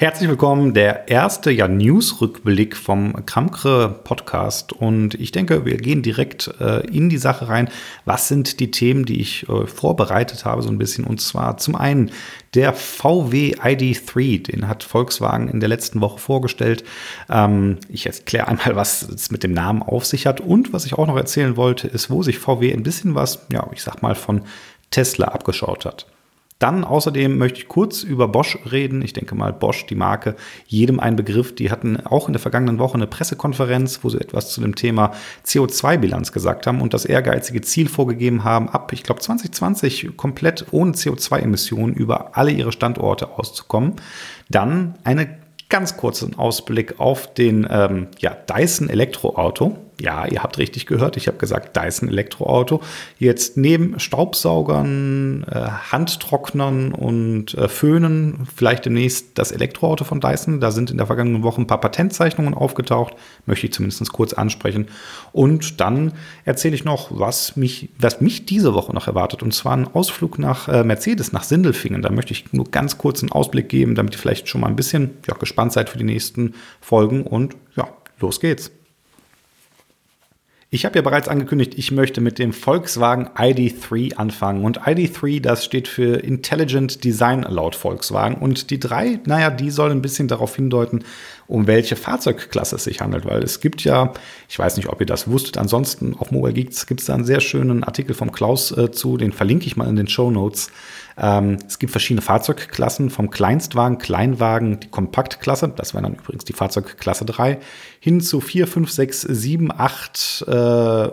Herzlich willkommen, der erste ja, News-Rückblick vom Kramkre Podcast. Und ich denke, wir gehen direkt äh, in die Sache rein. Was sind die Themen, die ich äh, vorbereitet habe, so ein bisschen? Und zwar zum einen der VW ID3, den hat Volkswagen in der letzten Woche vorgestellt. Ähm, ich erkläre einmal, was es mit dem Namen auf sich hat. Und was ich auch noch erzählen wollte, ist, wo sich VW ein bisschen was, ja, ich sag mal, von Tesla abgeschaut hat. Dann außerdem möchte ich kurz über Bosch reden. Ich denke mal, Bosch, die Marke, jedem ein Begriff. Die hatten auch in der vergangenen Woche eine Pressekonferenz, wo sie etwas zu dem Thema CO2-Bilanz gesagt haben und das ehrgeizige Ziel vorgegeben haben, ab, ich glaube, 2020 komplett ohne CO2-Emissionen über alle ihre Standorte auszukommen. Dann eine ganz kurzen Ausblick auf den ähm, ja, Dyson Elektroauto. Ja, ihr habt richtig gehört. Ich habe gesagt Dyson Elektroauto. Jetzt neben Staubsaugern, äh, Handtrocknern und äh, Föhnen vielleicht demnächst das Elektroauto von Dyson. Da sind in der vergangenen Woche ein paar Patentzeichnungen aufgetaucht. Möchte ich zumindest kurz ansprechen. Und dann erzähle ich noch, was mich, was mich diese Woche noch erwartet. Und zwar ein Ausflug nach äh, Mercedes, nach Sindelfingen. Da möchte ich nur ganz kurz einen Ausblick geben, damit ihr vielleicht schon mal ein bisschen ja, gespannt seid für die nächsten Folgen. Und ja, los geht's. Ich habe ja bereits angekündigt, ich möchte mit dem Volkswagen ID3 anfangen. Und ID3, das steht für Intelligent Design laut Volkswagen. Und die drei, naja, die sollen ein bisschen darauf hindeuten, um welche Fahrzeugklasse es sich handelt. Weil es gibt ja, ich weiß nicht, ob ihr das wusstet, ansonsten auf Mobile Geeks gibt es da einen sehr schönen Artikel vom Klaus äh, zu, den verlinke ich mal in den Show Notes. Ähm, es gibt verschiedene Fahrzeugklassen, vom Kleinstwagen, Kleinwagen, die Kompaktklasse, das wäre dann übrigens die Fahrzeugklasse 3, hin zu 4, 5, 6, 7, 8 äh,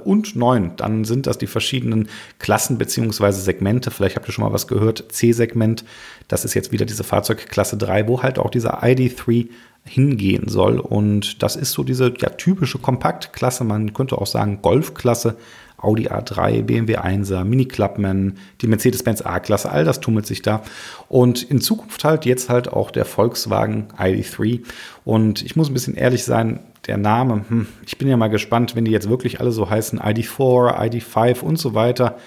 und 9. Dann sind das die verschiedenen Klassen bzw. Segmente. Vielleicht habt ihr schon mal was gehört. C-Segment, das ist jetzt wieder diese Fahrzeugklasse 3, wo halt auch dieser ID3 hingehen soll. Und das ist so diese ja, typische Kompaktklasse, man könnte auch sagen Golfklasse Audi A3, BMW 1er, Mini Clubman, die Mercedes-Benz A-Klasse, all das tummelt sich da. Und in Zukunft halt jetzt halt auch der Volkswagen ID3. Und ich muss ein bisschen ehrlich sein, der Name, hm, ich bin ja mal gespannt, wenn die jetzt wirklich alle so heißen, ID4, ID5 und so weiter.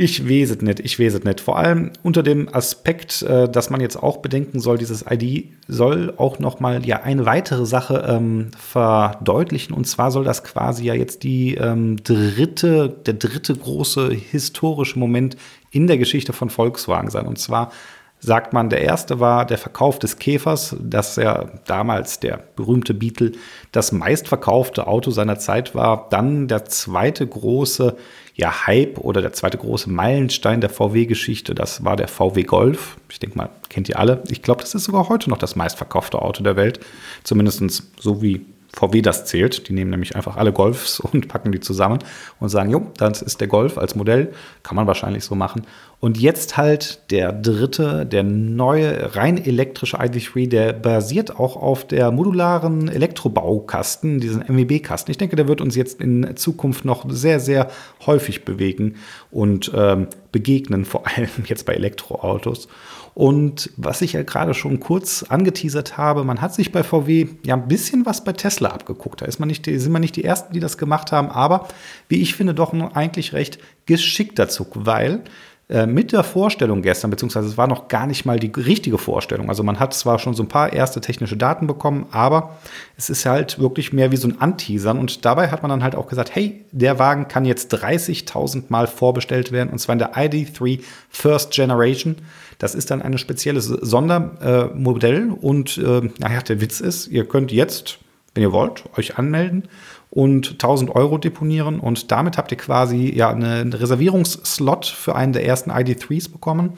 Ich weiß es nicht, ich weiß es nicht. Vor allem unter dem Aspekt, äh, dass man jetzt auch bedenken soll, dieses ID soll auch noch mal ja eine weitere Sache ähm, verdeutlichen. Und zwar soll das quasi ja jetzt die ähm, dritte, der dritte große historische Moment in der Geschichte von Volkswagen sein. Und zwar sagt man, der erste war der Verkauf des Käfers, das ja damals der berühmte Beetle das meistverkaufte Auto seiner Zeit war. Dann der zweite große ja, Hype oder der zweite große Meilenstein der VW-Geschichte, das war der VW Golf. Ich denke mal, kennt ihr alle. Ich glaube, das ist sogar heute noch das meistverkaufte Auto der Welt. Zumindest so wie VW das zählt. Die nehmen nämlich einfach alle Golfs und packen die zusammen und sagen, jo, das ist der Golf als Modell. Kann man wahrscheinlich so machen. Und jetzt halt der dritte, der neue, rein elektrische ID3, der basiert auch auf der modularen Elektrobaukasten, diesen MEB-Kasten. Ich denke, der wird uns jetzt in Zukunft noch sehr, sehr häufig bewegen und ähm, begegnen, vor allem jetzt bei Elektroautos. Und was ich ja gerade schon kurz angeteasert habe, man hat sich bei VW ja ein bisschen was bei Tesla abgeguckt. Da ist man nicht, sind wir nicht die Ersten, die das gemacht haben, aber wie ich finde, doch eigentlich recht geschickter Zug, weil äh, mit der Vorstellung gestern, beziehungsweise es war noch gar nicht mal die richtige Vorstellung. Also man hat zwar schon so ein paar erste technische Daten bekommen, aber es ist halt wirklich mehr wie so ein Anteasern. Und dabei hat man dann halt auch gesagt, hey, der Wagen kann jetzt 30.000 Mal vorbestellt werden, und zwar in der ID3 First Generation. Das ist dann ein spezielles Sondermodell. Und äh, naja, der Witz ist, ihr könnt jetzt, wenn ihr wollt, euch anmelden und 1000 Euro deponieren. Und damit habt ihr quasi ja einen Reservierungsslot für einen der ersten ID3s bekommen.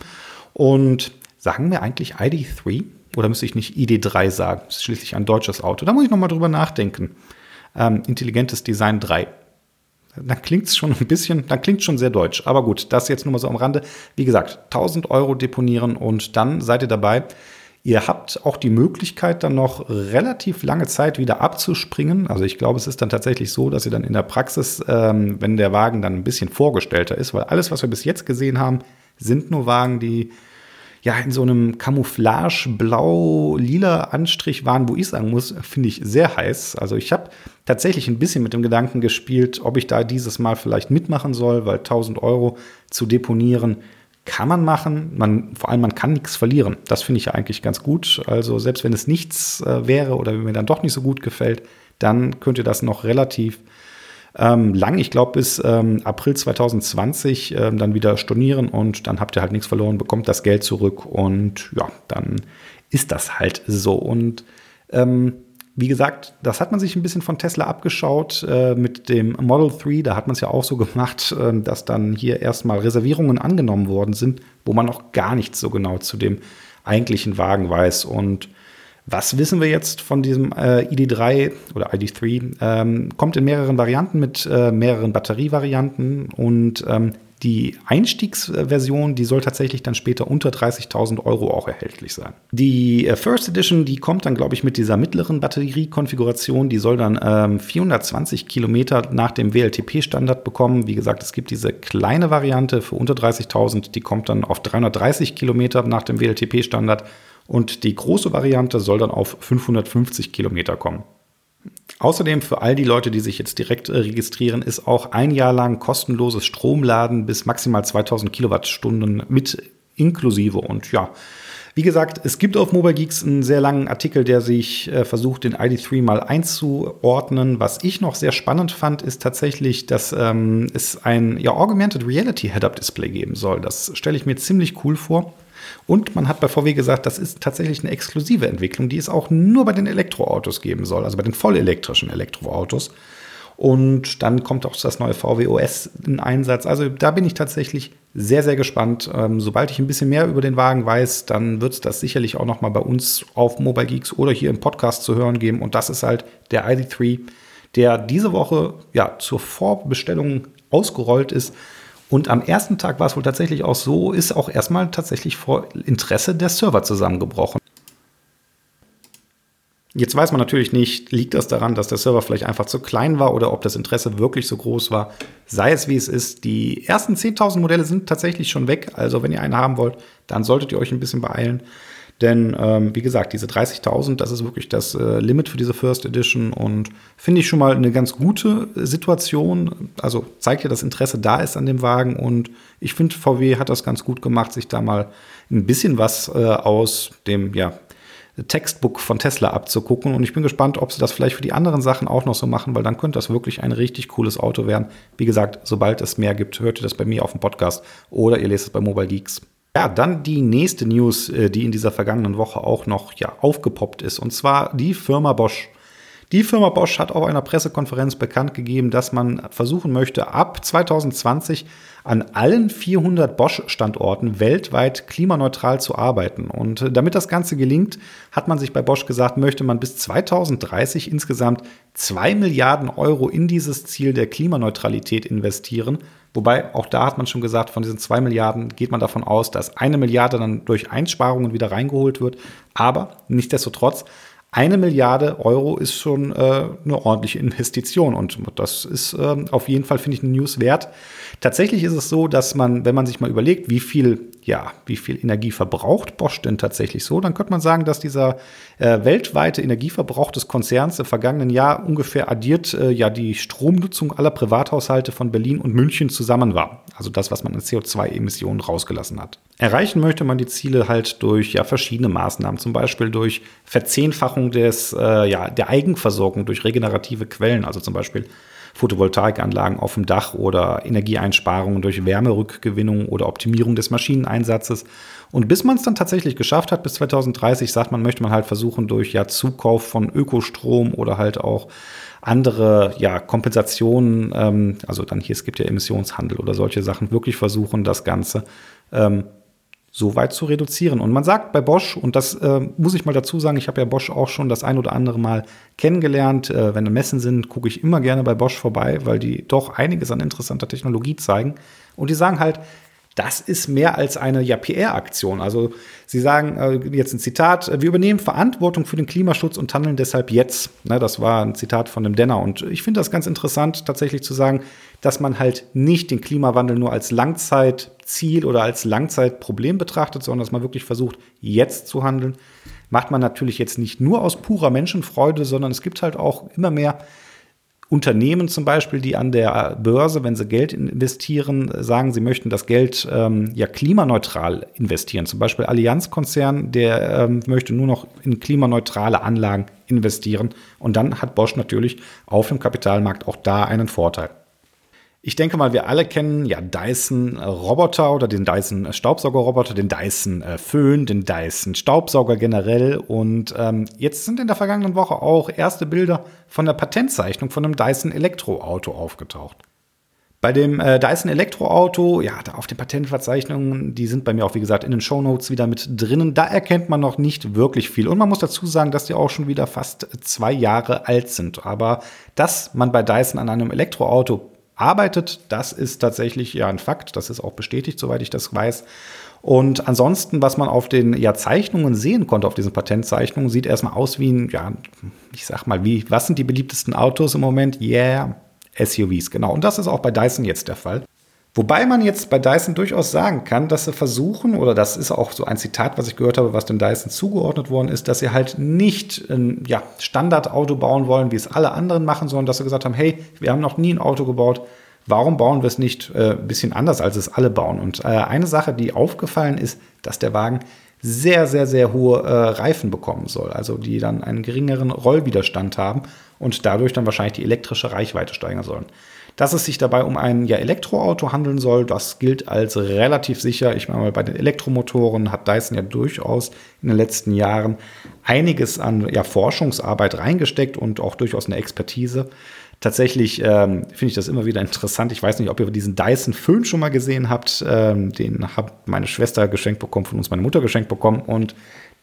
Und sagen wir eigentlich ID3? Oder müsste ich nicht ID3 sagen? Das ist schließlich ein deutsches Auto. Da muss ich nochmal drüber nachdenken. Ähm, intelligentes Design 3 dann klingt es schon ein bisschen, dann klingt schon sehr deutsch. Aber gut, das jetzt nur mal so am Rande. Wie gesagt, 1000 Euro deponieren und dann seid ihr dabei. Ihr habt auch die Möglichkeit, dann noch relativ lange Zeit wieder abzuspringen. Also ich glaube, es ist dann tatsächlich so, dass ihr dann in der Praxis, ähm, wenn der Wagen dann ein bisschen vorgestellter ist, weil alles, was wir bis jetzt gesehen haben, sind nur Wagen, die ja in so einem Camouflage blau-lila Anstrich waren, wo ich sagen muss, finde ich sehr heiß. Also ich habe tatsächlich ein bisschen mit dem Gedanken gespielt, ob ich da dieses Mal vielleicht mitmachen soll, weil 1000 Euro zu deponieren kann man machen. Man, vor allem, man kann nichts verlieren. Das finde ich ja eigentlich ganz gut. Also selbst wenn es nichts äh, wäre oder wenn mir dann doch nicht so gut gefällt, dann könnt ihr das noch relativ ähm, lang, ich glaube bis ähm, April 2020, ähm, dann wieder stornieren und dann habt ihr halt nichts verloren, bekommt das Geld zurück und ja, dann ist das halt so. Und ähm, wie gesagt, das hat man sich ein bisschen von Tesla abgeschaut äh, mit dem Model 3. Da hat man es ja auch so gemacht, äh, dass dann hier erstmal Reservierungen angenommen worden sind, wo man noch gar nichts so genau zu dem eigentlichen Wagen weiß. Und was wissen wir jetzt von diesem äh, ID3 oder ID3? Ähm, kommt in mehreren Varianten mit äh, mehreren Batterievarianten und ähm, die Einstiegsversion, die soll tatsächlich dann später unter 30.000 Euro auch erhältlich sein. Die äh, First Edition, die kommt dann, glaube ich, mit dieser mittleren Batteriekonfiguration. Die soll dann ähm, 420 Kilometer nach dem WLTP-Standard bekommen. Wie gesagt, es gibt diese kleine Variante für unter 30.000, die kommt dann auf 330 Kilometer nach dem WLTP-Standard. Und die große Variante soll dann auf 550 Kilometer kommen. Außerdem für all die Leute, die sich jetzt direkt äh, registrieren, ist auch ein Jahr lang kostenloses Stromladen bis maximal 2000 Kilowattstunden mit inklusive. Und ja, wie gesagt, es gibt auf Mobile Geeks einen sehr langen Artikel, der sich äh, versucht, den ID3 mal einzuordnen. Was ich noch sehr spannend fand, ist tatsächlich, dass ähm, es ein ja, Augmented Reality Head-Up-Display geben soll. Das stelle ich mir ziemlich cool vor. Und man hat bei VW gesagt, das ist tatsächlich eine exklusive Entwicklung, die es auch nur bei den Elektroautos geben soll, also bei den vollelektrischen Elektroautos. Und dann kommt auch das neue VW OS in Einsatz. Also da bin ich tatsächlich sehr, sehr gespannt. Ähm, sobald ich ein bisschen mehr über den Wagen weiß, dann wird es das sicherlich auch noch mal bei uns auf Mobile Geeks oder hier im Podcast zu hören geben. Und das ist halt der ID3, der diese Woche ja zur Vorbestellung ausgerollt ist. Und am ersten Tag war es wohl tatsächlich auch so, ist auch erstmal tatsächlich vor Interesse der Server zusammengebrochen. Jetzt weiß man natürlich nicht, liegt das daran, dass der Server vielleicht einfach zu klein war oder ob das Interesse wirklich so groß war. Sei es wie es ist, die ersten 10.000 Modelle sind tatsächlich schon weg. Also wenn ihr einen haben wollt, dann solltet ihr euch ein bisschen beeilen. Denn ähm, wie gesagt, diese 30.000, das ist wirklich das äh, Limit für diese First Edition und finde ich schon mal eine ganz gute Situation. Also zeigt ja, dass Interesse da ist an dem Wagen und ich finde, VW hat das ganz gut gemacht, sich da mal ein bisschen was äh, aus dem ja, Textbook von Tesla abzugucken. Und ich bin gespannt, ob sie das vielleicht für die anderen Sachen auch noch so machen, weil dann könnte das wirklich ein richtig cooles Auto werden. Wie gesagt, sobald es mehr gibt, hört ihr das bei mir auf dem Podcast oder ihr lest es bei Mobile Geeks. Ja, dann die nächste News, äh, die in dieser vergangenen Woche auch noch ja, aufgepoppt ist, und zwar die Firma Bosch. Die Firma Bosch hat auf einer Pressekonferenz bekannt gegeben, dass man versuchen möchte, ab 2020 an allen 400 Bosch-Standorten weltweit klimaneutral zu arbeiten. Und damit das Ganze gelingt, hat man sich bei Bosch gesagt, möchte man bis 2030 insgesamt 2 Milliarden Euro in dieses Ziel der Klimaneutralität investieren. Wobei auch da hat man schon gesagt, von diesen 2 Milliarden geht man davon aus, dass eine Milliarde dann durch Einsparungen wieder reingeholt wird. Aber nichtsdestotrotz eine Milliarde Euro ist schon äh, eine ordentliche Investition und das ist äh, auf jeden Fall, finde ich, eine News wert. Tatsächlich ist es so, dass man, wenn man sich mal überlegt, wie viel, ja, wie viel Energie verbraucht Bosch denn tatsächlich so, dann könnte man sagen, dass dieser äh, weltweite Energieverbrauch des Konzerns im vergangenen Jahr ungefähr addiert äh, ja die Stromnutzung aller Privathaushalte von Berlin und München zusammen war. Also das, was man an CO2-Emissionen rausgelassen hat. Erreichen möchte man die Ziele halt durch ja, verschiedene Maßnahmen, zum Beispiel durch Verzehnfachung des, äh, ja, der Eigenversorgung durch regenerative Quellen, also zum Beispiel Photovoltaikanlagen auf dem Dach oder Energieeinsparungen durch Wärmerückgewinnung oder Optimierung des Maschineneinsatzes. Und bis man es dann tatsächlich geschafft hat, bis 2030, sagt man, möchte man halt versuchen, durch ja Zukauf von Ökostrom oder halt auch andere ja, Kompensationen, ähm, also dann hier, es gibt ja Emissionshandel oder solche Sachen, wirklich versuchen, das Ganze ähm, so weit zu reduzieren. Und man sagt bei Bosch, und das äh, muss ich mal dazu sagen, ich habe ja Bosch auch schon das ein oder andere Mal kennengelernt. Äh, wenn Messen sind, gucke ich immer gerne bei Bosch vorbei, weil die doch einiges an interessanter Technologie zeigen. Und die sagen halt, das ist mehr als eine ja, PR-Aktion. Also sie sagen äh, jetzt ein Zitat, wir übernehmen Verantwortung für den Klimaschutz und handeln deshalb jetzt. Ne, das war ein Zitat von dem Denner. Und ich finde das ganz interessant, tatsächlich zu sagen, dass man halt nicht den Klimawandel nur als Langzeitziel oder als Langzeitproblem betrachtet, sondern dass man wirklich versucht, jetzt zu handeln. Macht man natürlich jetzt nicht nur aus purer Menschenfreude, sondern es gibt halt auch immer mehr Unternehmen zum Beispiel, die an der Börse, wenn sie Geld investieren, sagen, sie möchten das Geld ähm, ja klimaneutral investieren. Zum Beispiel Allianz-Konzern, der ähm, möchte nur noch in klimaneutrale Anlagen investieren. Und dann hat Bosch natürlich auf dem Kapitalmarkt auch da einen Vorteil. Ich denke mal, wir alle kennen ja Dyson Roboter oder den Dyson Staubsaugerroboter, den Dyson äh, Föhn, den Dyson Staubsauger generell. Und ähm, jetzt sind in der vergangenen Woche auch erste Bilder von der Patentzeichnung von einem Dyson Elektroauto aufgetaucht. Bei dem äh, Dyson Elektroauto, ja, da auf den Patentverzeichnungen, die sind bei mir auch, wie gesagt, in den Shownotes wieder mit drinnen. Da erkennt man noch nicht wirklich viel. Und man muss dazu sagen, dass die auch schon wieder fast zwei Jahre alt sind. Aber dass man bei Dyson an einem Elektroauto arbeitet. Das ist tatsächlich ja ein Fakt. Das ist auch bestätigt, soweit ich das weiß. Und ansonsten, was man auf den ja, Zeichnungen sehen konnte, auf diesen Patentzeichnungen, sieht erstmal aus wie ein, ja, ich sag mal, wie, was sind die beliebtesten Autos im Moment? Yeah, SUVs, genau. Und das ist auch bei Dyson jetzt der Fall. Wobei man jetzt bei Dyson durchaus sagen kann, dass sie versuchen, oder das ist auch so ein Zitat, was ich gehört habe, was dem Dyson zugeordnet worden ist, dass sie halt nicht ein ja, Standardauto bauen wollen, wie es alle anderen machen, sondern dass sie gesagt haben, hey, wir haben noch nie ein Auto gebaut, warum bauen wir es nicht äh, ein bisschen anders, als es alle bauen? Und äh, eine Sache, die aufgefallen ist, dass der Wagen sehr, sehr, sehr hohe äh, Reifen bekommen soll, also die dann einen geringeren Rollwiderstand haben und dadurch dann wahrscheinlich die elektrische Reichweite steigern sollen. Dass es sich dabei um ein ja, Elektroauto handeln soll, das gilt als relativ sicher. Ich meine, bei den Elektromotoren hat Dyson ja durchaus in den letzten Jahren einiges an ja, Forschungsarbeit reingesteckt und auch durchaus eine Expertise. Tatsächlich ähm, finde ich das immer wieder interessant. Ich weiß nicht, ob ihr diesen Dyson Föhn schon mal gesehen habt. Ähm, den hat meine Schwester geschenkt bekommen, von uns meine Mutter geschenkt bekommen. Und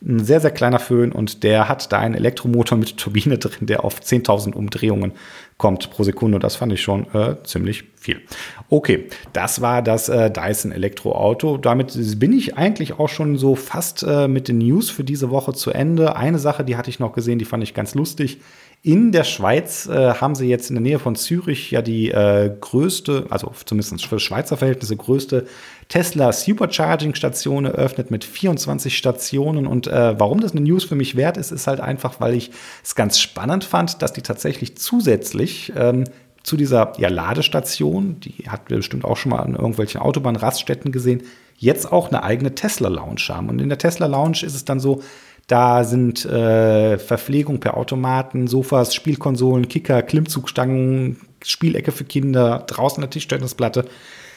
ein sehr, sehr kleiner Föhn und der hat da einen Elektromotor mit Turbine drin, der auf 10.000 Umdrehungen kommt pro Sekunde. Das fand ich schon äh, ziemlich viel. Okay, das war das äh, Dyson Elektroauto. Damit bin ich eigentlich auch schon so fast äh, mit den News für diese Woche zu Ende. Eine Sache, die hatte ich noch gesehen, die fand ich ganz lustig. In der Schweiz äh, haben sie jetzt in der Nähe von Zürich ja die äh, größte, also zumindest für Schweizer Verhältnisse größte Tesla Supercharging Station eröffnet mit 24 Stationen. Und äh, warum das eine News für mich wert ist, ist halt einfach, weil ich es ganz spannend fand, dass die tatsächlich zusätzlich ähm, zu dieser ja, Ladestation, die hat wir bestimmt auch schon mal an irgendwelchen Autobahnraststätten gesehen, jetzt auch eine eigene Tesla Lounge haben. Und in der Tesla Lounge ist es dann so, da sind äh, Verpflegung per Automaten, Sofas, Spielkonsolen, Kicker, Klimmzugstangen, Spielecke für Kinder, draußen eine Tischtennisplatte.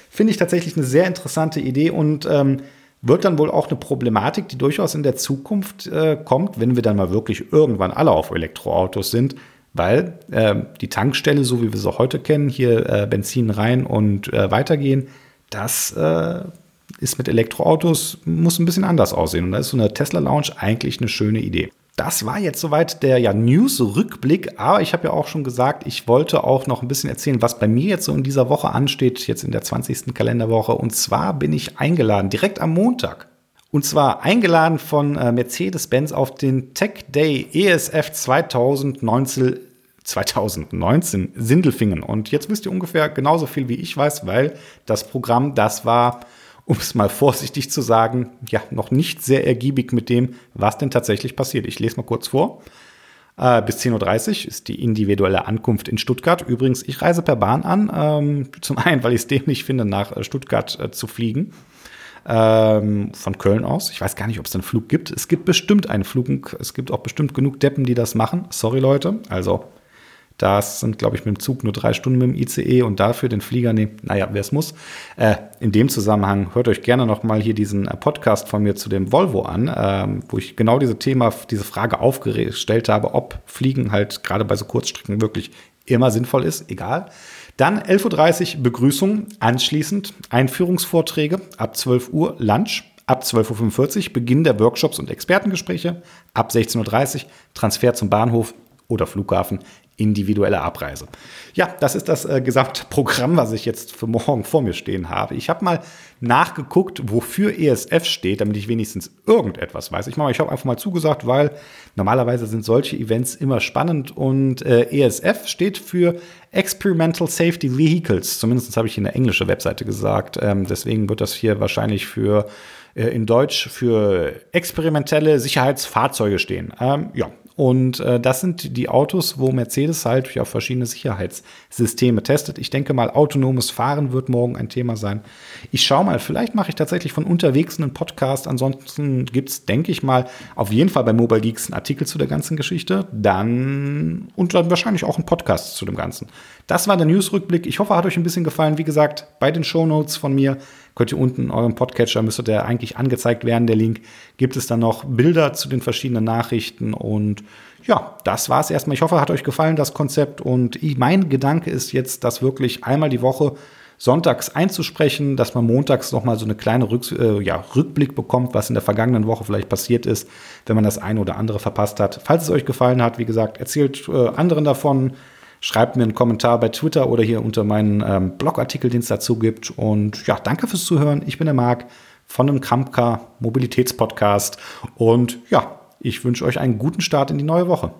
Finde ich tatsächlich eine sehr interessante Idee und ähm, wird dann wohl auch eine Problematik, die durchaus in der Zukunft äh, kommt, wenn wir dann mal wirklich irgendwann alle auf Elektroautos sind, weil äh, die Tankstelle, so wie wir sie heute kennen, hier äh, Benzin rein und äh, weitergehen, das äh, ist mit Elektroautos, muss ein bisschen anders aussehen. Und da ist so eine Tesla Lounge eigentlich eine schöne Idee. Das war jetzt soweit der ja, News-Rückblick, aber ich habe ja auch schon gesagt, ich wollte auch noch ein bisschen erzählen, was bei mir jetzt so in dieser Woche ansteht, jetzt in der 20. Kalenderwoche. Und zwar bin ich eingeladen, direkt am Montag. Und zwar eingeladen von äh, Mercedes-Benz auf den Tech Day ESF 2019, 2019 Sindelfingen. Und jetzt wisst ihr ungefähr genauso viel wie ich weiß, weil das Programm, das war um es mal vorsichtig zu sagen, ja, noch nicht sehr ergiebig mit dem, was denn tatsächlich passiert. Ich lese mal kurz vor. Äh, bis 10.30 Uhr ist die individuelle Ankunft in Stuttgart. Übrigens, ich reise per Bahn an. Ähm, zum einen, weil ich es dämlich finde, nach äh, Stuttgart äh, zu fliegen. Ähm, von Köln aus. Ich weiß gar nicht, ob es einen Flug gibt. Es gibt bestimmt einen Flug. Es gibt auch bestimmt genug Deppen, die das machen. Sorry, Leute. Also das sind, glaube ich, mit dem Zug nur drei Stunden mit dem ICE und dafür den Flieger nehmen. Naja, wer es muss. Äh, in dem Zusammenhang hört euch gerne noch mal hier diesen äh, Podcast von mir zu dem Volvo an, ähm, wo ich genau diese Thema, diese Frage aufgestellt habe, ob Fliegen halt gerade bei so Kurzstrecken wirklich immer sinnvoll ist. Egal. Dann 11.30 Uhr Begrüßung, anschließend Einführungsvorträge, ab 12 Uhr Lunch, ab 12.45 Uhr Beginn der Workshops und Expertengespräche, ab 16.30 Uhr Transfer zum Bahnhof oder Flughafen individuelle Abreise. Ja, das ist das äh, gesamte Programm, was ich jetzt für morgen vor mir stehen habe. Ich habe mal nachgeguckt, wofür ESF steht, damit ich wenigstens irgendetwas weiß. Ich, mal, ich habe einfach mal zugesagt, weil normalerweise sind solche Events immer spannend und äh, ESF steht für Experimental Safety Vehicles. Zumindest habe ich in der englischen Webseite gesagt. Ähm, deswegen wird das hier wahrscheinlich für äh, in Deutsch für experimentelle Sicherheitsfahrzeuge stehen. Ähm, ja, Und äh, das sind die Autos, wo Mercedes halt ja verschiedene Sicherheitssysteme testet. Ich denke mal, autonomes Fahren wird morgen ein Thema sein. Ich schaue mal, vielleicht mache ich tatsächlich von unterwegs einen Podcast. Ansonsten gibt es, denke ich mal, auf jeden Fall bei Mobile Geeks einen Artikel zu der ganzen Geschichte. Dann und dann wahrscheinlich auch einen Podcast zu dem Ganzen. Das war der Newsrückblick. Ich hoffe, hat euch ein bisschen gefallen. Wie gesagt, bei den Show Notes von mir könnt ihr unten in eurem Podcatcher, müsste der eigentlich angezeigt werden, der Link, gibt es dann noch Bilder zu den verschiedenen Nachrichten und ja, das war es erstmal. Ich hoffe, hat euch gefallen, das Konzept und ich, mein Gedanke ist jetzt, das wirklich einmal die Woche sonntags einzusprechen, dass man montags noch mal so eine kleine Rück, äh, ja, Rückblick bekommt, was in der vergangenen Woche vielleicht passiert ist, wenn man das eine oder andere verpasst hat. Falls es euch gefallen hat, wie gesagt, erzählt äh, anderen davon, Schreibt mir einen Kommentar bei Twitter oder hier unter meinen ähm, Blogartikel, den es dazu gibt. Und ja, danke fürs Zuhören. Ich bin der Marc von dem Kampka Mobilitätspodcast. Und ja, ich wünsche euch einen guten Start in die neue Woche.